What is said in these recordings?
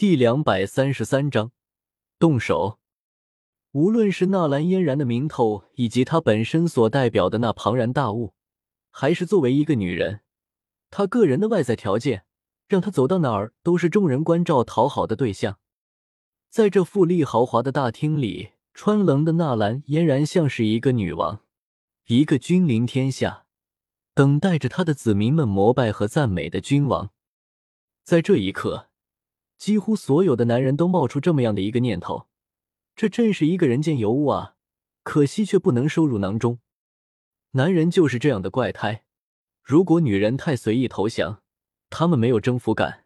第两百三十三章动手。无论是纳兰嫣然的名头，以及她本身所代表的那庞然大物，还是作为一个女人，她个人的外在条件，让她走到哪儿都是众人关照讨好的对象。在这富丽豪华的大厅里，穿棱的纳兰嫣然像是一个女王，一个君临天下。等待着他的子民们膜拜和赞美的君王，在这一刻，几乎所有的男人都冒出这么样的一个念头：这真是一个人间尤物啊！可惜却不能收入囊中。男人就是这样的怪胎，如果女人太随意投降，他们没有征服感；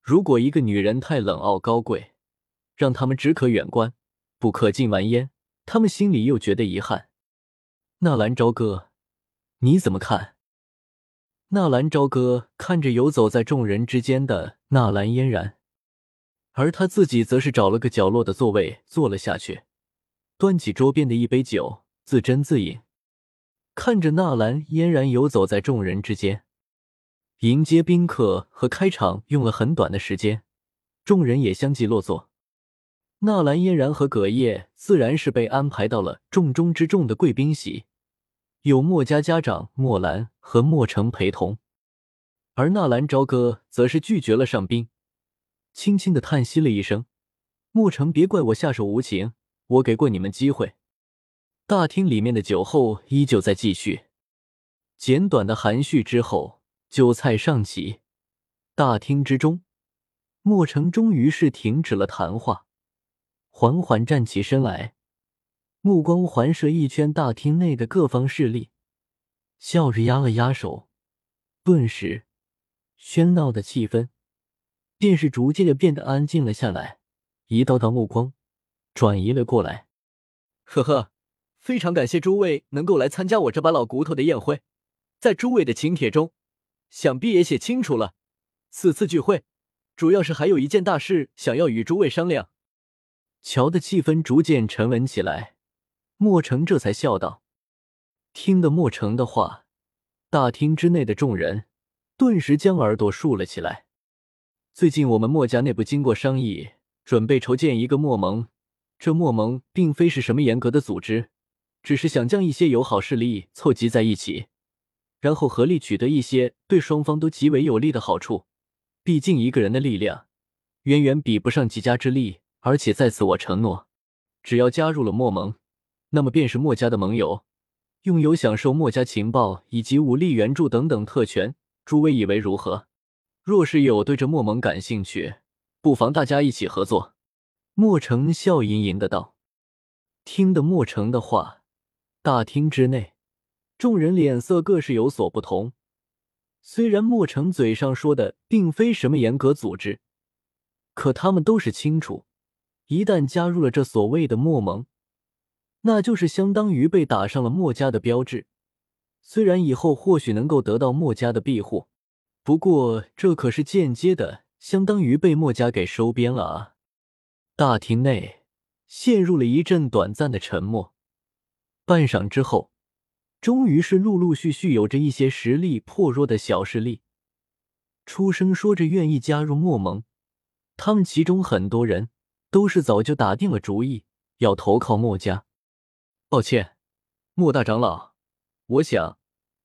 如果一个女人太冷傲高贵，让他们只可远观，不可近玩焉，他们心里又觉得遗憾。纳兰朝歌，你怎么看？纳兰朝歌看着游走在众人之间的纳兰嫣然，而他自己则是找了个角落的座位坐了下去，端起桌边的一杯酒，自斟自饮。看着纳兰嫣然游走在众人之间，迎接宾客和开场用了很短的时间，众人也相继落座。纳兰嫣然和葛叶自然是被安排到了重中之重的贵宾席。有墨家家长墨兰和墨城陪同，而纳兰朝歌则是拒绝了上宾，轻轻的叹息了一声：“莫城，别怪我下手无情，我给过你们机会。”大厅里面的酒后依旧在继续，简短的含蓄之后，酒菜上齐。大厅之中，莫城终于是停止了谈话，缓缓站起身来。目光环射一圈大厅内的各方势力，笑着压了压手，顿时，喧闹的气氛便是逐渐的变得安静了下来。一道道目光转移了过来。呵呵，非常感谢诸位能够来参加我这把老骨头的宴会。在诸位的请帖中，想必也写清楚了，此次聚会主要是还有一件大事想要与诸位商量。瞧的气氛逐渐沉稳起来。莫成这才笑道：“听得莫成的话，大厅之内的众人顿时将耳朵竖了起来。最近我们墨家内部经过商议，准备筹建一个墨盟。这墨盟并非是什么严格的组织，只是想将一些友好势力凑集在一起，然后合力取得一些对双方都极为有利的好处。毕竟一个人的力量远远比不上几家之力，而且在此我承诺，只要加入了墨盟。”那么便是墨家的盟友，拥有享受墨家情报以及武力援助等等特权，诸位以为如何？若是有对这墨盟感兴趣，不妨大家一起合作。墨城笑吟吟的道。听得墨城的话，大厅之内众人脸色各是有所不同。虽然墨城嘴上说的并非什么严格组织，可他们都是清楚，一旦加入了这所谓的墨盟。那就是相当于被打上了墨家的标志，虽然以后或许能够得到墨家的庇护，不过这可是间接的，相当于被墨家给收编了啊！大厅内陷入了一阵短暂的沉默，半晌之后，终于是陆陆续续有着一些实力颇弱的小势力出声说着愿意加入墨盟，他们其中很多人都是早就打定了主意要投靠墨家。抱歉，莫大长老，我想，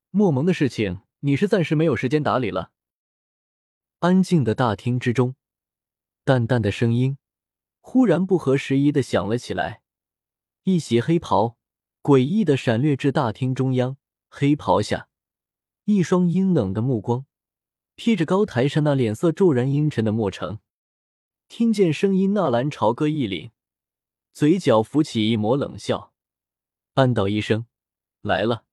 墨盟的事情你是暂时没有时间打理了。安静的大厅之中，淡淡的声音忽然不合时宜的响了起来。一袭黑袍诡异的闪掠至大厅中央，黑袍下，一双阴冷的目光瞥着高台上那脸色骤然阴沉的莫城。听见声音，纳兰朝歌一凛，嘴角浮起一抹冷笑。暗道一声：“来了。”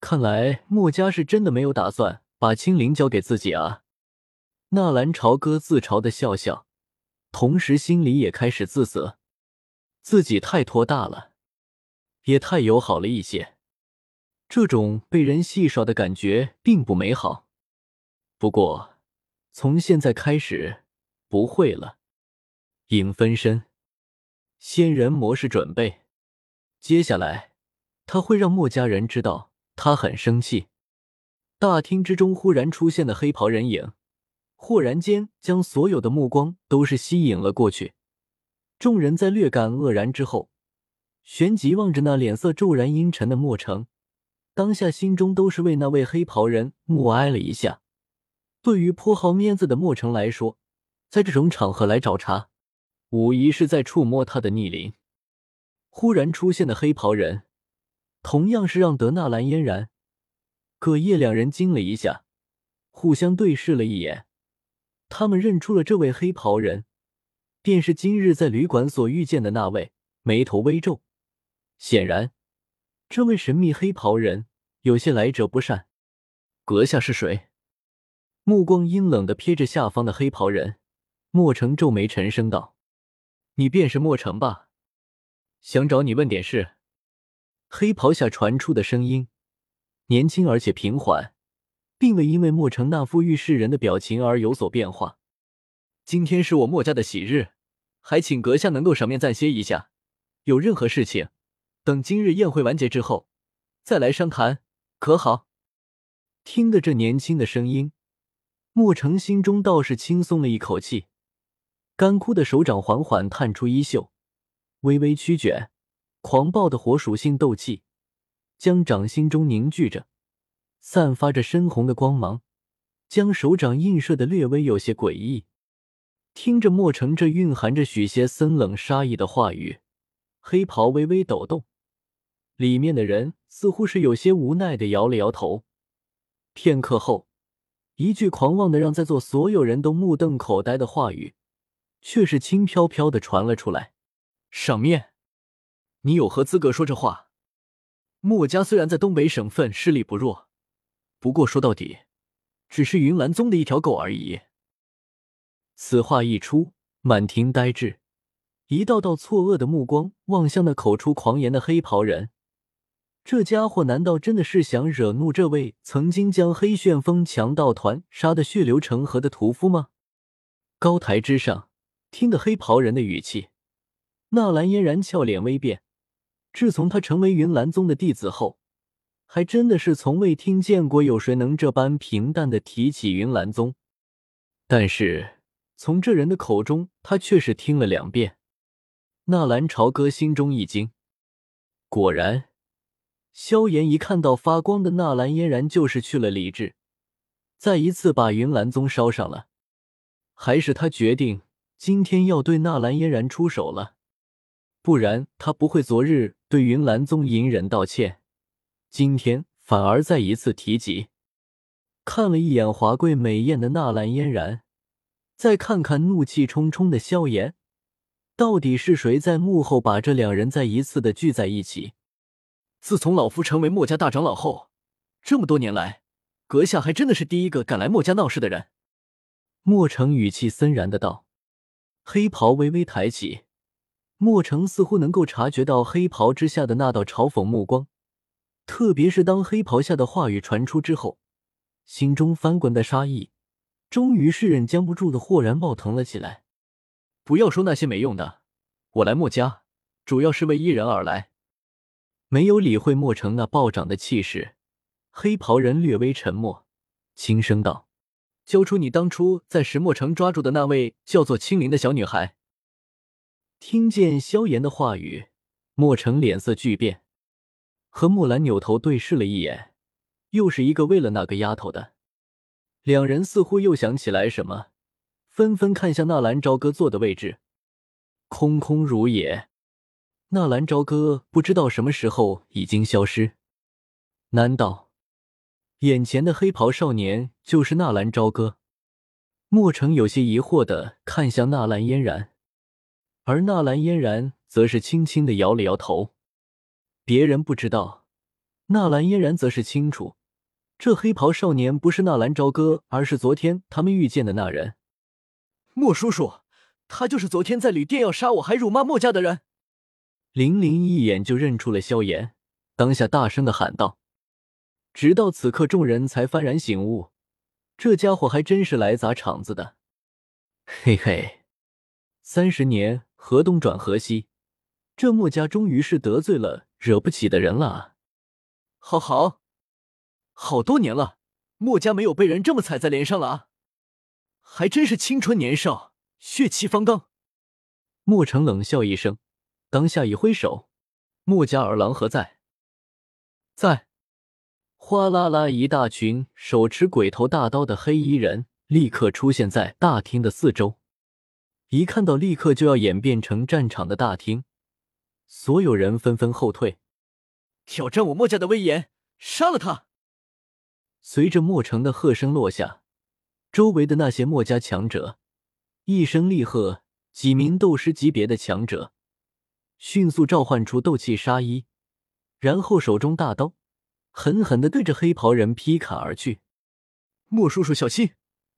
看来墨家是真的没有打算把青灵交给自己啊！纳兰朝歌自嘲的笑笑，同时心里也开始自责，自己太托大了，也太友好了一些。这种被人戏耍的感觉并不美好。不过，从现在开始不会了。影分身，仙人模式准备。接下来，他会让墨家人知道他很生气。大厅之中忽然出现的黑袍人影，豁然间将所有的目光都是吸引了过去。众人在略感愕然之后，旋即望着那脸色骤然阴沉的莫城，当下心中都是为那位黑袍人默哀了一下。对于颇好面子的莫城来说，在这种场合来找茬，无疑是在触摸他的逆鳞。忽然出现的黑袍人，同样是让德纳兰嫣然、葛叶两人惊了一下，互相对视了一眼。他们认出了这位黑袍人，便是今日在旅馆所遇见的那位，眉头微皱。显然，这位神秘黑袍人有些来者不善。阁下是谁？目光阴冷的瞥着下方的黑袍人，莫成皱眉沉声道：“你便是莫成吧？想找你问点事。”黑袍下传出的声音年轻而且平缓。并未因为莫成那副遇事人的表情而有所变化。今天是我莫家的喜日，还请阁下能够赏面暂歇一下。有任何事情，等今日宴会完结之后再来商谈，可好？听得这年轻的声音，莫成心中倒是轻松了一口气。干枯的手掌缓缓探出衣袖，微微曲卷，狂暴的火属性斗气将掌心中凝聚着。散发着深红的光芒，将手掌映射的略微有些诡异。听着莫城这蕴含着许些森冷杀意的话语，黑袍微微抖动，里面的人似乎是有些无奈的摇了摇头。片刻后，一句狂妄的让在座所有人都目瞪口呆的话语，却是轻飘飘的传了出来：“赏面？你有何资格说这话？墨家虽然在东北省份势力不弱。”不过说到底，只是云岚宗的一条狗而已。此话一出，满庭呆滞，一道道错愕的目光望向那口出狂言的黑袍人。这家伙难道真的是想惹怒这位曾经将黑旋风强盗团杀得血流成河的屠夫吗？高台之上，听得黑袍人的语气，纳兰嫣然俏脸微变。自从他成为云岚宗的弟子后。还真的是从未听见过有谁能这般平淡的提起云岚宗，但是从这人的口中，他却是听了两遍。纳兰朝歌心中一惊，果然，萧炎一看到发光的纳兰嫣然，就是去了理智，再一次把云岚宗烧上了。还是他决定今天要对纳兰嫣然出手了，不然他不会昨日对云岚宗隐忍道歉。今天反而再一次提及，看了一眼华贵美艳的纳兰嫣然，再看看怒气冲冲的萧炎，到底是谁在幕后把这两人再一次的聚在一起？自从老夫成为墨家大长老后，这么多年来，阁下还真的是第一个敢来墨家闹事的人。莫成语气森然的道，黑袍微微抬起，莫成似乎能够察觉到黑袍之下的那道嘲讽目光。特别是当黑袍下的话语传出之后，心中翻滚的杀意，终于是忍将不住的豁然爆腾了起来。不要说那些没用的，我来墨家主要是为一人而来。没有理会墨城那暴涨的气势，黑袍人略微沉默，轻声道：“交出你当初在石墨城抓住的那位叫做青灵的小女孩。”听见萧炎的话语，莫城脸色巨变。和木兰扭头对视了一眼，又是一个为了那个丫头的。两人似乎又想起来什么，纷纷看向纳兰朝歌坐的位置，空空如也。纳兰朝歌不知道什么时候已经消失，难道眼前的黑袍少年就是纳兰朝歌？莫成有些疑惑的看向纳兰嫣然，而纳兰嫣然则是轻轻的摇了摇头。别人不知道，纳兰嫣然则是清楚，这黑袍少年不是纳兰朝歌，而是昨天他们遇见的那人。莫叔叔，他就是昨天在旅店要杀我还辱骂莫家的人。林林一眼就认出了萧炎，当下大声的喊道。直到此刻，众人才幡然醒悟，这家伙还真是来砸场子的。嘿嘿，三十年河东转河西，这墨家终于是得罪了。惹不起的人了啊！好好，好多年了，墨家没有被人这么踩在脸上了啊！还真是青春年少，血气方刚。莫城冷笑一声，当下一挥手：“墨家二郎何在？”在。哗啦啦，一大群手持鬼头大刀的黑衣人立刻出现在大厅的四周。一看到立刻就要演变成战场的大厅，所有人纷纷后退。挑战我墨家的威严，杀了他！随着墨城的喝声落下，周围的那些墨家强者一声厉喝，几名斗师级别的强者迅速召唤出斗气杀衣，然后手中大刀。狠狠的对着黑袍人劈砍而去，莫叔叔小心，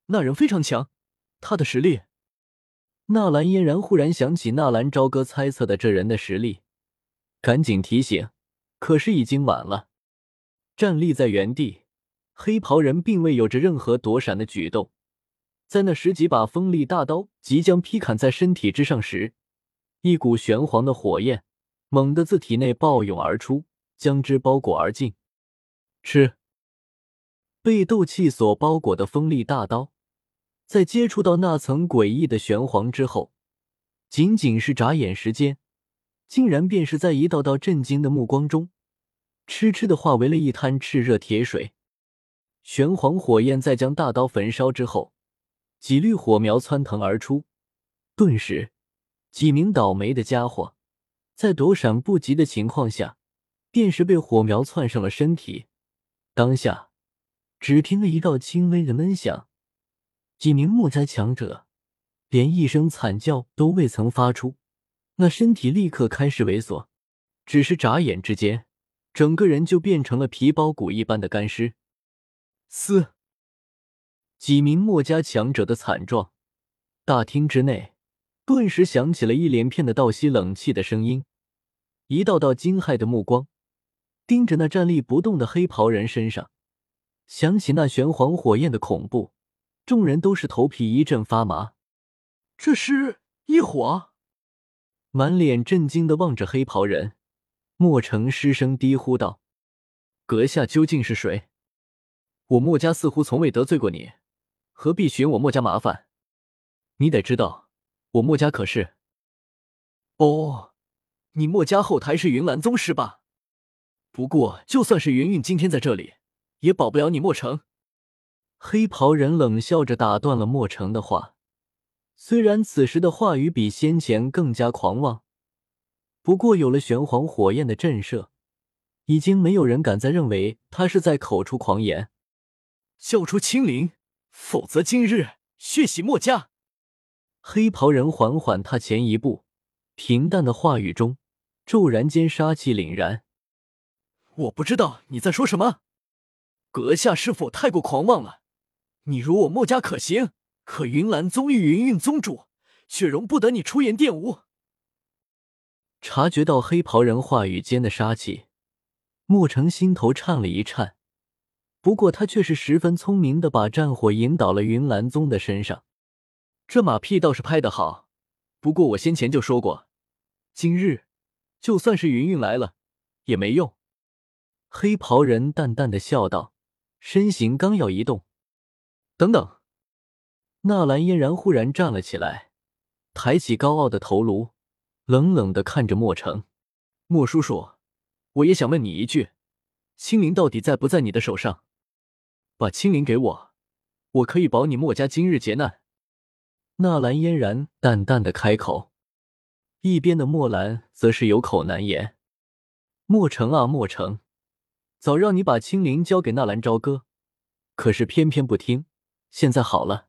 那人非常强，他的实力。纳兰嫣然忽然想起纳兰朝歌猜测的这人的实力，赶紧提醒，可是已经晚了。站立在原地，黑袍人并未有着任何躲闪的举动，在那十几把锋利大刀即将劈砍在身体之上时，一股玄黄的火焰猛地自体内暴涌而出，将之包裹而尽。吃！被斗气所包裹的锋利大刀，在接触到那层诡异的玄黄之后，仅仅是眨眼时间，竟然便是在一道道震惊的目光中，痴痴的化为了一滩炽热铁水。玄黄火焰在将大刀焚烧之后，几缕火苗窜腾而出，顿时，几名倒霉的家伙在躲闪不及的情况下，便是被火苗窜上了身体。当下，只听了一道轻微的闷响，几名木家强者连一声惨叫都未曾发出，那身体立刻开始萎缩，只是眨眼之间，整个人就变成了皮包骨一般的干尸。嘶！几名墨家强者的惨状，大厅之内顿时响起了一连片的倒吸冷气的声音，一道道惊骇的目光。盯着那站立不动的黑袍人身上，想起那玄黄火焰的恐怖，众人都是头皮一阵发麻。这是异火！满脸震惊的望着黑袍人，莫成失声低呼道：“阁下究竟是谁？我墨家似乎从未得罪过你，何必寻我墨家麻烦？你得知道，我墨家可是……哦，你墨家后台是云岚宗是吧？”不过，就算是云云今天在这里，也保不了你莫城。黑袍人冷笑着打断了莫城的话。虽然此时的话语比先前更加狂妄，不过有了玄黄火焰的震慑，已经没有人敢再认为他是在口出狂言。交出青灵，否则今日血洗墨家。黑袍人缓缓踏前一步，平淡的话语中骤然间杀气凛然。我不知道你在说什么，阁下是否太过狂妄了？你如我墨家可行，可云岚宗与云韵宗主却容不得你出言玷污。察觉到黑袍人话语间的杀气，莫成心头颤了一颤。不过他却是十分聪明的，把战火引导了云岚宗的身上。这马屁倒是拍得好。不过我先前就说过，今日就算是云韵来了，也没用。黑袍人淡淡的笑道，身形刚要移动，等等，纳兰嫣然忽然站了起来，抬起高傲的头颅，冷冷的看着莫城。莫叔叔，我也想问你一句，青灵到底在不在你的手上？把青灵给我，我可以保你莫家今日劫难。纳兰嫣然淡淡的开口，一边的莫兰则是有口难言。莫城啊，莫城。早让你把青灵交给纳兰朝歌，可是偏偏不听。现在好了，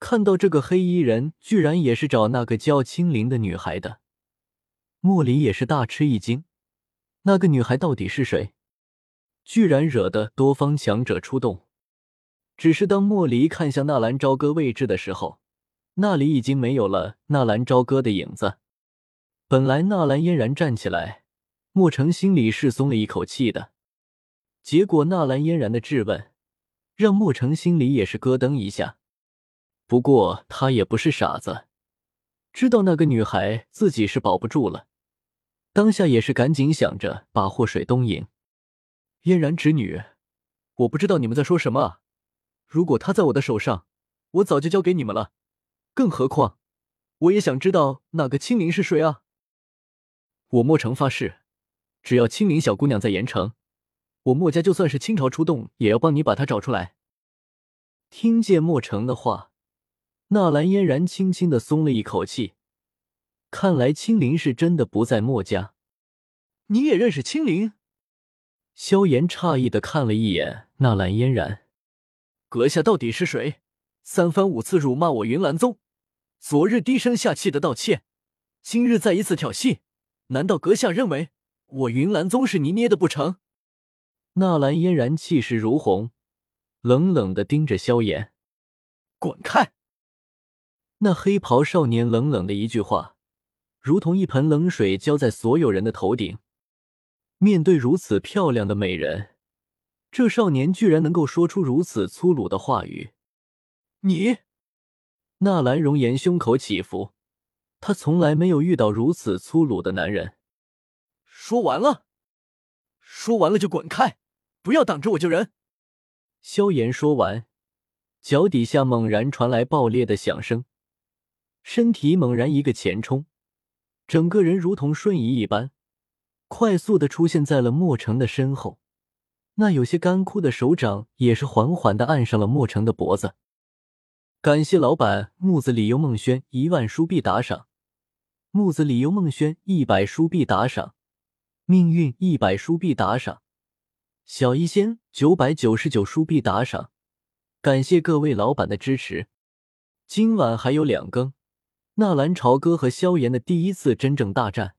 看到这个黑衣人居然也是找那个叫青灵的女孩的，莫离也是大吃一惊。那个女孩到底是谁？居然惹得多方强者出动。只是当莫离看向纳兰朝歌位置的时候，那里已经没有了纳兰朝歌的影子。本来纳兰嫣然站起来，莫成心里是松了一口气的。结果，纳兰嫣然的质问让莫成心里也是咯噔一下。不过他也不是傻子，知道那个女孩自己是保不住了，当下也是赶紧想着把祸水东引。嫣然侄女，我不知道你们在说什么。如果她在我的手上，我早就交给你们了。更何况，我也想知道那个青灵是谁啊！我莫城发誓，只要青灵小姑娘在盐城，我墨家就算是倾巢出动，也要帮你把他找出来。听见墨城的话，纳兰嫣然轻轻的松了一口气。看来青灵是真的不在墨家。你也认识青灵？萧炎诧异的看了一眼纳兰嫣然，阁下到底是谁？三番五次辱骂我云岚宗，昨日低声下气的道歉，今日再一次挑衅。难道阁下认为我云岚宗是你捏的不成？纳兰嫣然气势如虹，冷冷的盯着萧炎：“滚开！”那黑袍少年冷冷的一句话，如同一盆冷水浇在所有人的头顶。面对如此漂亮的美人，这少年居然能够说出如此粗鲁的话语。你，纳兰容颜胸口起伏。他从来没有遇到如此粗鲁的男人。说完了，说完了就滚开，不要挡着我救人。萧炎说完，脚底下猛然传来爆裂的响声，身体猛然一个前冲，整个人如同瞬移一般，快速的出现在了莫城的身后。那有些干枯的手掌也是缓缓的按上了莫城的脖子。感谢老板木子李幽梦轩一万书币打赏。木子李幽梦轩一百书币打赏，命运一百书币打赏，小医仙九百九十九书币打赏，感谢各位老板的支持。今晚还有两更，纳兰朝歌和萧炎的第一次真正大战。